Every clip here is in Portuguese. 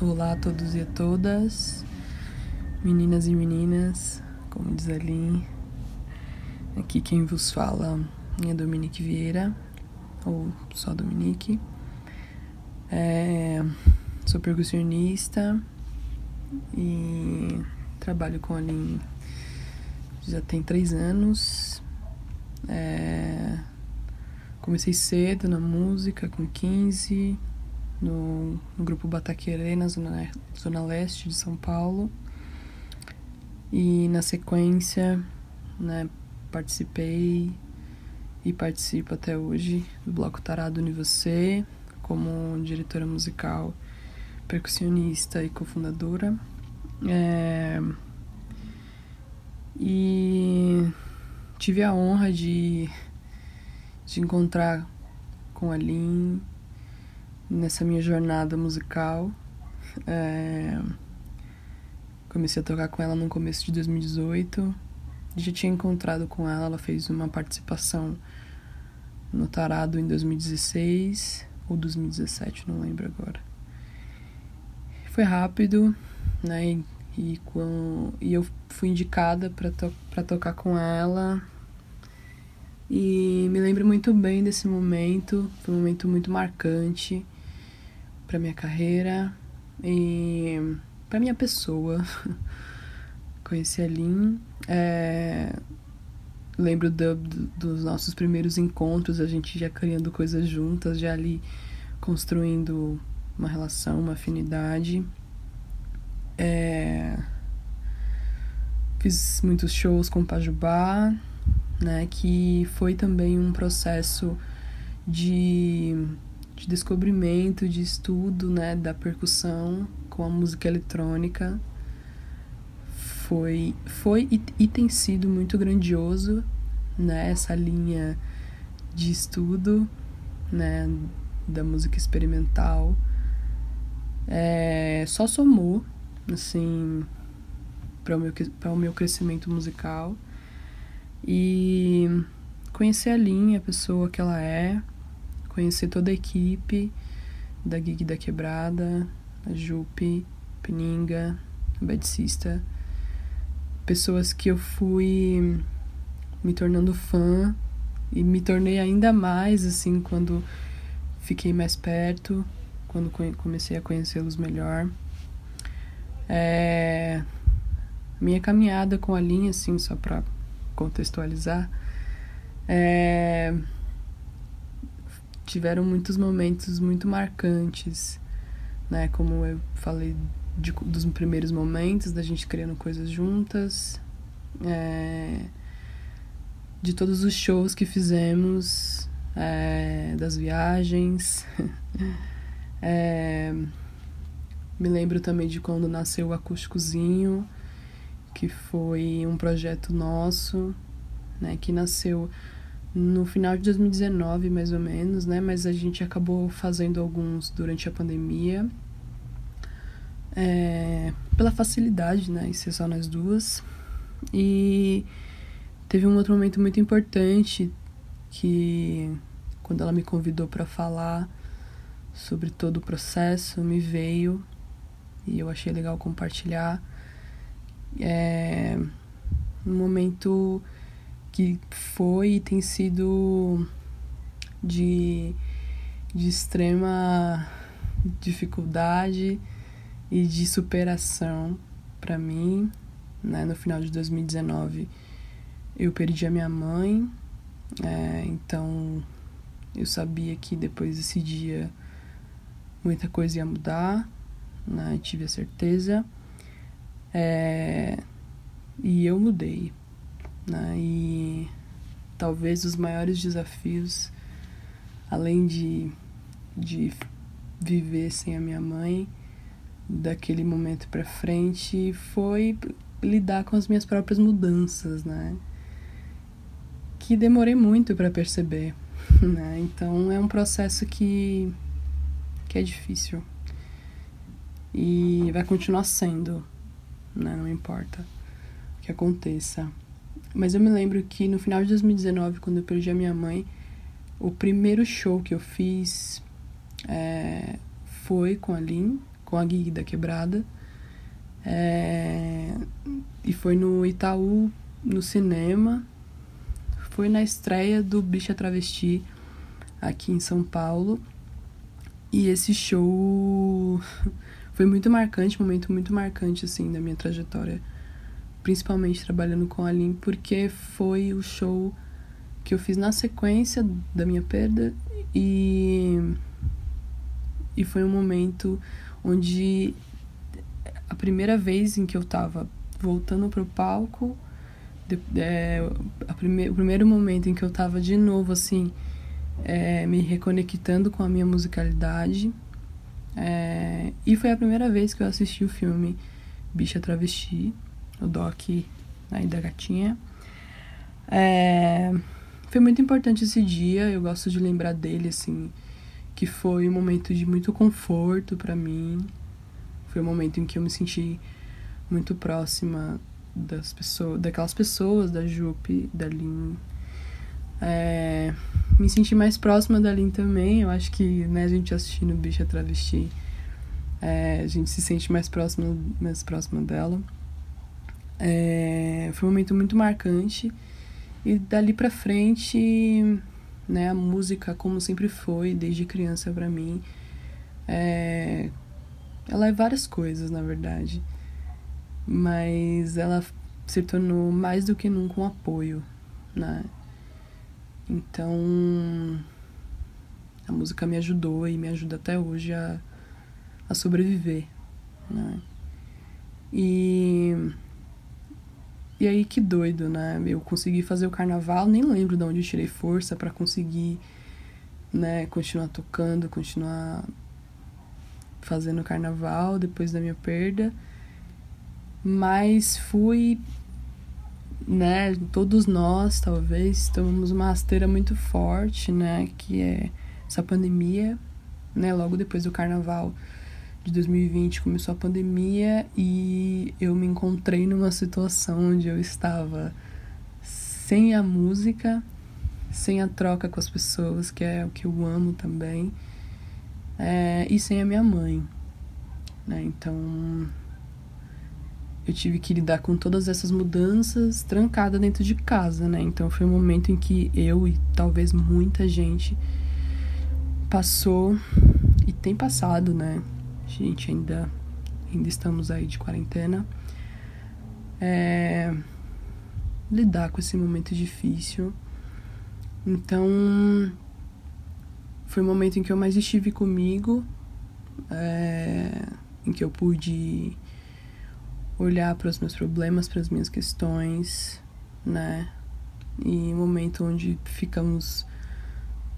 Olá a todos e a todas, meninas e meninas, como diz a Lin. Aqui quem vos fala é Dominique Vieira, ou só Dominique. É, sou percussionista e trabalho com a Lin já tem três anos. É, comecei cedo na música, com 15 no, no grupo Bataquerê, na zona, zona leste de São Paulo. E na sequência, né, participei e participo até hoje do Bloco Tarado Uni Você, como diretora musical, percussionista e cofundadora. É... E tive a honra de, de encontrar com a Lin nessa minha jornada musical. É... Comecei a tocar com ela no começo de 2018. Já tinha encontrado com ela, ela fez uma participação no Tarado em 2016 ou 2017, não lembro agora. Foi rápido, né? E, e, com, e eu fui indicada para to, tocar com ela. E me lembro muito bem desse momento, foi um momento muito marcante para minha carreira e para minha pessoa. Conheci a Lin. É... Lembro do, do, dos nossos primeiros encontros, a gente já criando coisas juntas, já ali construindo uma relação, uma afinidade. É... Fiz muitos shows com Pajubá, né? Que foi também um processo de de descobrimento, de estudo, né, da percussão com a música eletrônica. Foi, foi e, e tem sido muito grandioso, né, essa linha de estudo, né, da música experimental. É, só somou, assim, para o meu, para o meu crescimento musical. E conhecer a linha, a pessoa que ela é, conhecer toda a equipe da Gig da Quebrada, a Jupe, Peninga, a Bedcista, pessoas que eu fui me tornando fã e me tornei ainda mais assim quando fiquei mais perto, quando comecei a conhecê-los melhor. É... Minha caminhada com a linha, assim, só para contextualizar, é tiveram muitos momentos muito marcantes, né? Como eu falei de, dos primeiros momentos da gente criando coisas juntas, é, de todos os shows que fizemos, é, das viagens. é, me lembro também de quando nasceu o Acústicozinho, que foi um projeto nosso, né? Que nasceu no final de 2019, mais ou menos, né? Mas a gente acabou fazendo alguns durante a pandemia. É, pela facilidade, né? E ser só nós duas. E teve um outro momento muito importante que quando ela me convidou para falar sobre todo o processo, me veio e eu achei legal compartilhar. É um momento que foi e tem sido de, de extrema dificuldade e de superação para mim. Né? No final de 2019 eu perdi a minha mãe, é, então eu sabia que depois desse dia muita coisa ia mudar, né? tive a certeza. É, e eu mudei. Né? E talvez os maiores desafios, além de, de viver sem a minha mãe, daquele momento para frente, foi lidar com as minhas próprias mudanças, né? Que demorei muito para perceber, né? Então é um processo que que é difícil. E vai continuar sendo, né? Não importa o que aconteça. Mas eu me lembro que no final de 2019, quando eu perdi a minha mãe, o primeiro show que eu fiz é, foi com a Lin, com a Gui da Quebrada. É, e foi no Itaú, no cinema. Foi na estreia do Bicha Travesti aqui em São Paulo. E esse show foi muito marcante, um momento muito marcante assim da minha trajetória, principalmente trabalhando com a Lin, porque foi o show que eu fiz na sequência da minha perda e e foi um momento onde a primeira vez em que eu tava voltando pro palco, de, é, prime, o primeiro momento em que eu tava de novo assim, é, me reconectando com a minha musicalidade. É, e foi a primeira vez que eu assisti o filme Bicha Travesti, o doc aí da gatinha. É, foi muito importante esse dia, eu gosto de lembrar dele, assim, que foi um momento de muito conforto para mim. Foi um momento em que eu me senti muito próxima das pessoas, daquelas pessoas, da Jupe, da Lin. É, me senti mais próxima da Lin também. Eu acho que, né, a gente assistindo Bicha Travesti, é, a gente se sente mais próxima, mais próxima dela. É, foi um momento muito marcante. E dali pra frente, né, a música, como sempre foi, desde criança para mim, é, ela é várias coisas, na verdade. Mas ela se tornou mais do que nunca um apoio, né? Então, a música me ajudou e me ajuda até hoje a, a sobreviver, né? E, e aí que doido, né? Eu consegui fazer o carnaval, nem lembro de onde eu tirei força para conseguir, né, continuar tocando, continuar fazendo carnaval depois da minha perda. Mas fui né, todos nós talvez tomamos uma rasteira muito forte, né, que é essa pandemia, né, logo depois do carnaval de 2020 começou a pandemia e eu me encontrei numa situação onde eu estava sem a música, sem a troca com as pessoas, que é o que eu amo também, é, e sem a minha mãe, né, então eu tive que lidar com todas essas mudanças trancada dentro de casa, né? Então foi um momento em que eu e talvez muita gente passou e tem passado, né? Gente ainda ainda estamos aí de quarentena. É, lidar com esse momento difícil. Então foi o momento em que eu mais estive comigo, é, em que eu pude olhar para os meus problemas, para as minhas questões, né? E um momento onde ficamos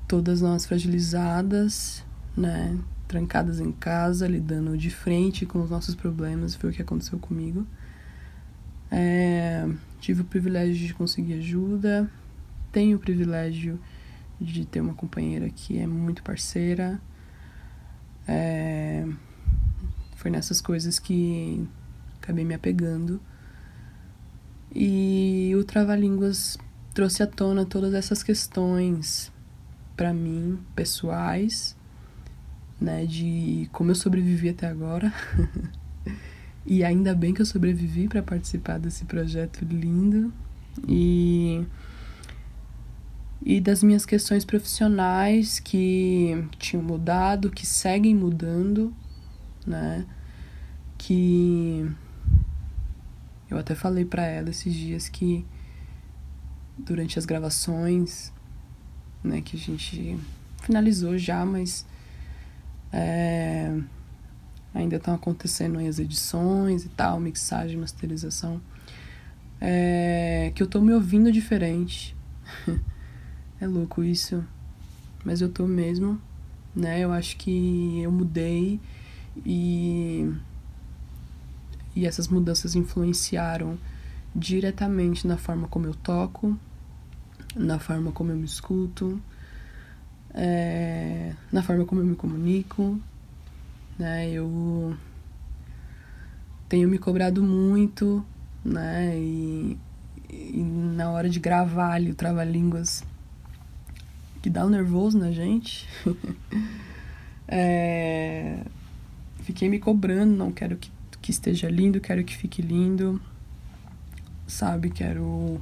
todas nós fragilizadas, né? Trancadas em casa, lidando de frente com os nossos problemas, foi o que aconteceu comigo. É, tive o privilégio de conseguir ajuda, tenho o privilégio de ter uma companheira que é muito parceira. É, foi nessas coisas que acabei me apegando. E o Trava-Línguas trouxe à tona todas essas questões para mim, pessoais, né, de como eu sobrevivi até agora. e ainda bem que eu sobrevivi para participar desse projeto lindo. E e das minhas questões profissionais que tinham mudado, que seguem mudando, né? Que eu até falei para ela esses dias que durante as gravações, né, que a gente finalizou já, mas é, ainda estão acontecendo as edições e tal, mixagem, masterização, é, que eu tô me ouvindo diferente. é louco isso, mas eu tô mesmo, né? Eu acho que eu mudei e e essas mudanças influenciaram diretamente na forma como eu toco, na forma como eu me escuto, é, na forma como eu me comunico. Né? Eu tenho me cobrado muito, né? E, e na hora de gravar ali o trava-línguas, que dá um nervoso na gente, é, fiquei me cobrando, não quero que, que esteja lindo, quero que fique lindo, sabe? Quero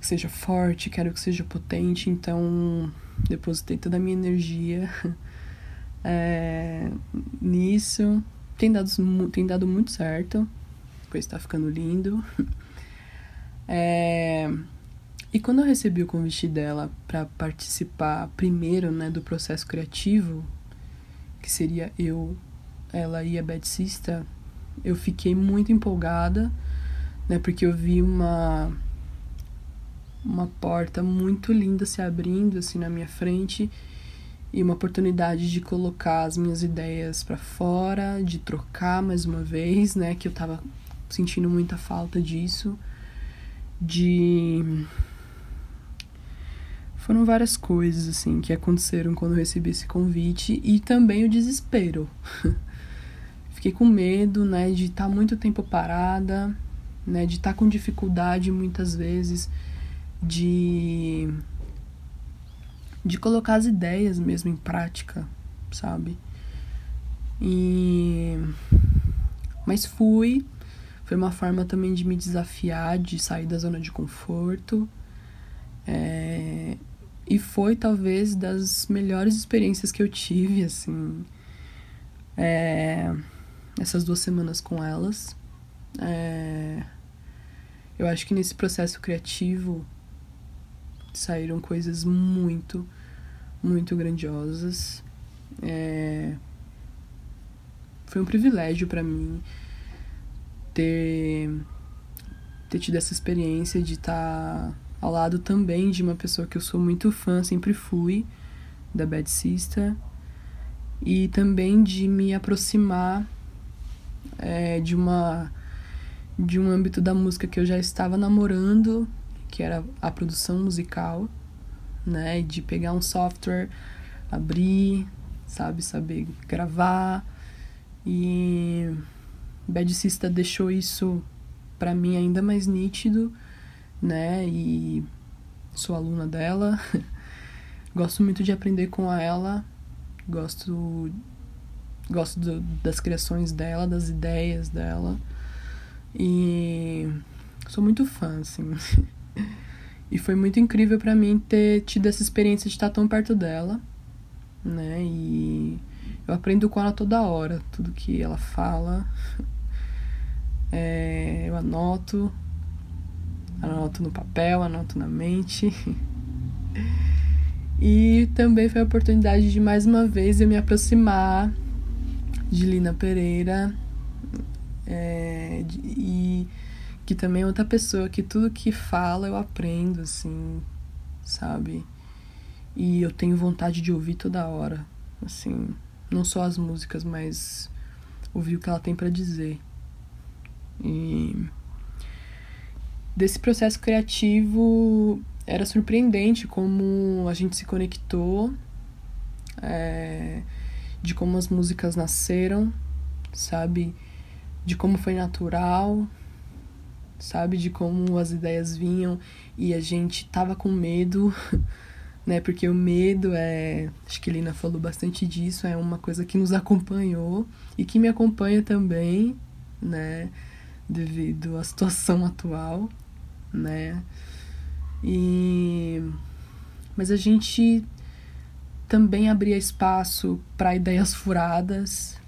que seja forte, quero que seja potente, então depositei toda a minha energia é, nisso. Tem dado, tem dado muito certo, pois tá ficando lindo. É, e quando eu recebi o convite dela para participar primeiro né, do processo criativo, que seria eu, ela e a Betsista, eu fiquei muito empolgada, né, porque eu vi uma uma porta muito linda se abrindo assim na minha frente e uma oportunidade de colocar as minhas ideias para fora, de trocar mais uma vez, né, que eu tava sentindo muita falta disso, de foram várias coisas assim que aconteceram quando eu recebi esse convite e também o desespero. Fiquei com medo, né, de estar tá muito tempo parada, né, de estar tá com dificuldade muitas vezes de de colocar as ideias mesmo em prática, sabe? E mas fui, foi uma forma também de me desafiar, de sair da zona de conforto. É, e foi talvez das melhores experiências que eu tive, assim, é, essas duas semanas com elas. É, eu acho que nesse processo criativo saíram coisas muito, muito grandiosas. É... Foi um privilégio para mim ter, ter tido essa experiência de estar tá ao lado também de uma pessoa que eu sou muito fã, sempre fui, da Bad Sister, e também de me aproximar é, de uma de um âmbito da música que eu já estava namorando que era a produção musical, né? De pegar um software, abrir, sabe, saber gravar. E Bad Sista deixou isso para mim ainda mais nítido, né? E sou aluna dela. gosto muito de aprender com ela. Gosto gosto do, das criações dela, das ideias dela. E sou muito fã, assim. E foi muito incrível para mim ter tido essa experiência de estar tão perto dela, né? E eu aprendo com ela toda hora, tudo que ela fala. É, eu anoto, anoto no papel, anoto na mente. E também foi a oportunidade de mais uma vez eu me aproximar de Lina Pereira é, de, e que também é outra pessoa que tudo que fala eu aprendo, assim, sabe? E eu tenho vontade de ouvir toda hora, assim, não só as músicas, mas ouvir o que ela tem para dizer. E desse processo criativo era surpreendente como a gente se conectou, é, de como as músicas nasceram, sabe? De como foi natural, sabe? De como as ideias vinham e a gente tava com medo, né? Porque o medo é. Acho que a Lina falou bastante disso, é uma coisa que nos acompanhou e que me acompanha também, né? Devido à situação atual, né? E. Mas a gente também abria espaço para ideias furadas,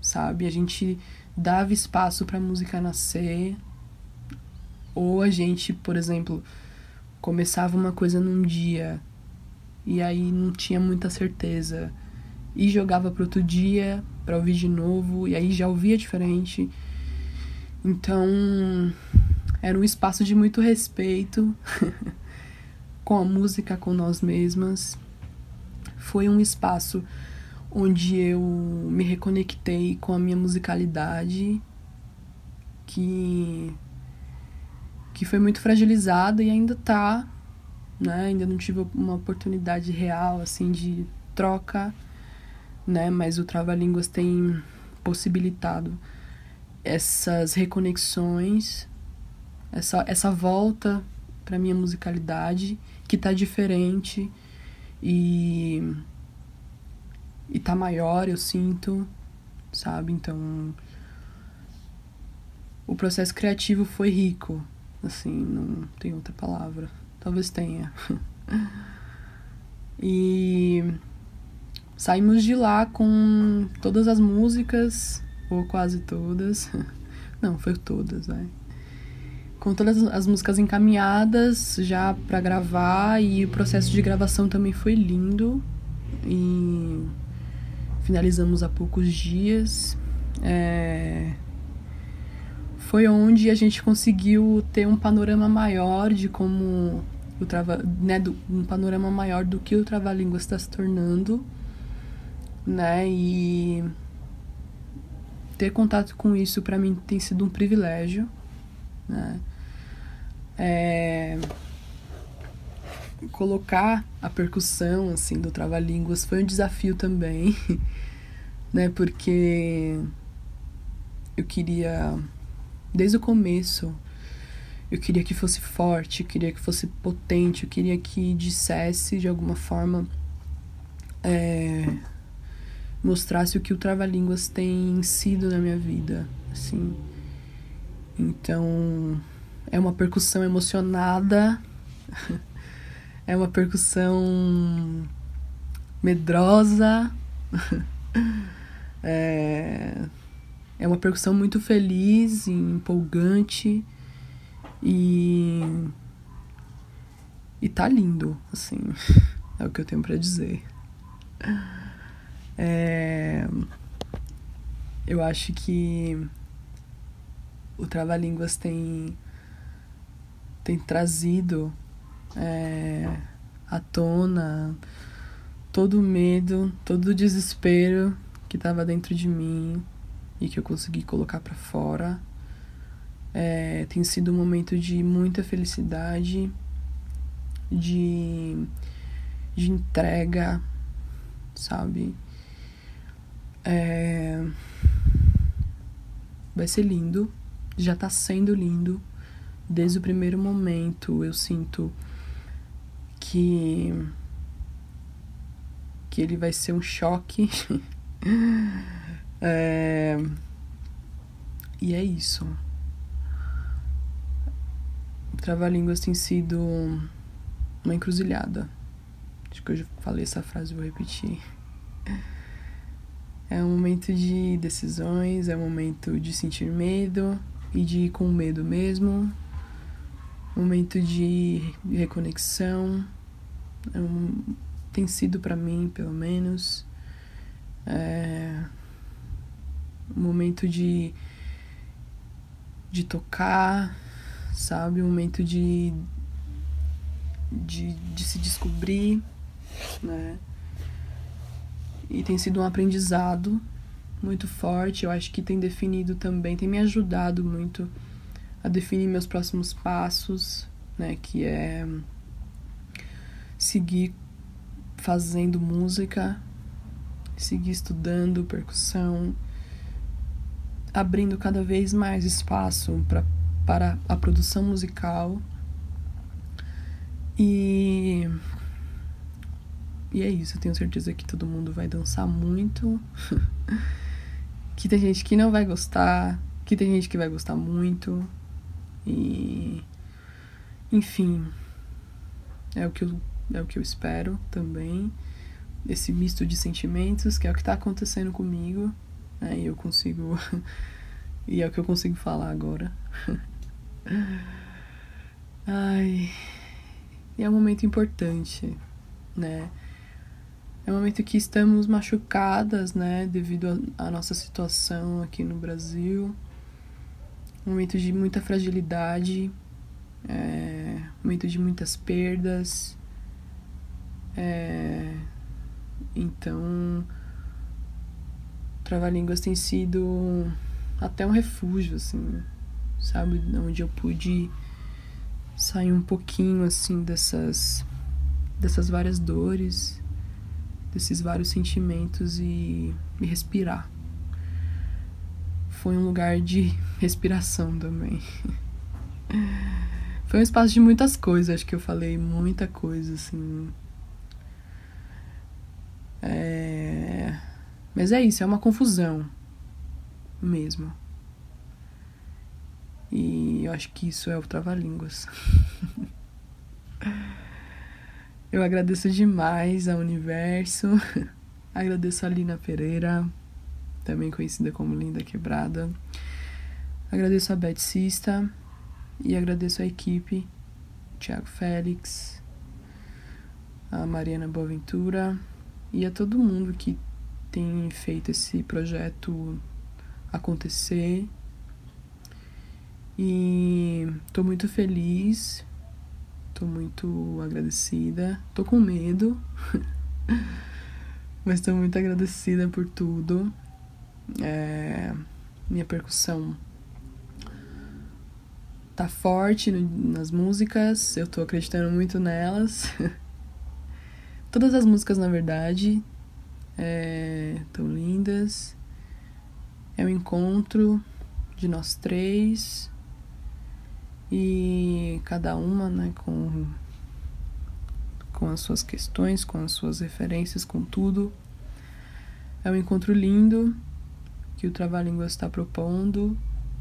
sabe? A gente dava espaço para música nascer, ou a gente, por exemplo, começava uma coisa num dia e aí não tinha muita certeza e jogava para outro dia para ouvir de novo e aí já ouvia diferente. Então, era um espaço de muito respeito com a música, com nós mesmas. Foi um espaço onde eu me reconectei com a minha musicalidade, que que foi muito fragilizada e ainda tá, né? Ainda não tive uma oportunidade real, assim, de troca, né? Mas o Trava-Línguas tem possibilitado essas reconexões, essa, essa volta para minha musicalidade, que tá diferente e, e tá maior, eu sinto, sabe? Então, o processo criativo foi rico, assim, não tem outra palavra. Talvez tenha. e saímos de lá com todas as músicas, ou quase todas. Não, foi todas, né? Com todas as músicas encaminhadas já para gravar e o processo de gravação também foi lindo. E finalizamos há poucos dias. É... Foi onde a gente conseguiu ter um panorama maior de como o trava, né, do, um panorama maior do que o trava-língua está se tornando, né? E ter contato com isso para mim tem sido um privilégio, né? É... Colocar a percussão assim do trava-línguas foi um desafio também, né? Porque eu queria desde o começo eu queria que fosse forte, eu queria que fosse potente, eu queria que dissesse de alguma forma é, mostrasse o que o Trava-Línguas tem sido na minha vida, assim. Então, é uma percussão emocionada, é uma percussão medrosa, é, é uma percussão muito feliz e empolgante. E e tá lindo, assim, é o que eu tenho para dizer. É... Eu acho que o Trava-Línguas tem, tem trazido é, à tona todo o medo, todo o desespero que estava dentro de mim e que eu consegui colocar para fora. É, tem sido um momento de muita felicidade, de, de entrega, sabe? É... Vai ser lindo, já tá sendo lindo. Desde o primeiro momento eu sinto que que ele vai ser um choque. é... E é isso. Trava-línguas tem sido uma encruzilhada. Acho que eu já falei essa frase, vou repetir. É um momento de decisões, é um momento de sentir medo e de ir com medo mesmo. Momento de reconexão. É um, tem sido para mim, pelo menos. É um momento de de tocar, sabe? Um momento de de, de se descobrir, né? E tem sido um aprendizado muito forte. Eu acho que tem definido também, tem me ajudado muito a definir meus próximos passos, né? Que é seguir fazendo música, seguir estudando percussão, abrindo cada vez mais espaço pra, para a produção musical. E e é isso, eu tenho certeza que todo mundo vai dançar muito. que tem gente que não vai gostar, que tem gente que vai gostar muito. E enfim, é o que eu, é o que eu espero também. Esse misto de sentimentos, que é o que tá acontecendo comigo. Aí eu consigo. e é o que eu consigo falar agora. Ai. E é um momento importante, né? É um momento que estamos machucadas, né, devido à nossa situação aqui no Brasil. Um momento de muita fragilidade, é, momento de muitas perdas. É, então, Trava-Línguas tem sido até um refúgio, assim, sabe? Onde eu pude sair um pouquinho, assim, dessas, dessas várias dores desses vários sentimentos e, e respirar. Foi um lugar de respiração também. Foi um espaço de muitas coisas, acho que eu falei muita coisa, assim. É... Mas é isso, é uma confusão, mesmo. E eu acho que isso é o Trava-Línguas. eu agradeço demais ao universo. agradeço a Lina Pereira, também conhecida como Linda Quebrada. Agradeço a Beth Sista e agradeço a equipe, Tiago Félix, a Mariana Boaventura e a todo mundo que tem feito esse projeto acontecer. E tô muito feliz, tô muito agradecida, tô com medo, mas tô muito agradecida por tudo. É, minha percussão tá forte no, nas músicas, eu tô acreditando muito nelas. Todas as músicas, na verdade, é, lindas. É um encontro de nós três e cada uma, né, com com as suas questões, com as suas referências, com tudo. É um encontro lindo que o Trava-Língua está propondo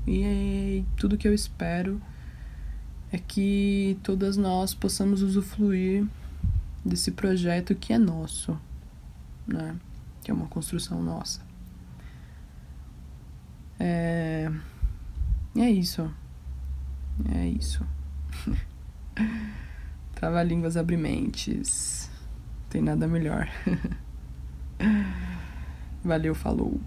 e é tudo que eu espero é que todas nós possamos usufruir desse projeto que é nosso, né? Que é uma construção nossa. É, é isso. É isso. Trava-línguas abre mentes. Tem nada melhor. Valeu, falou.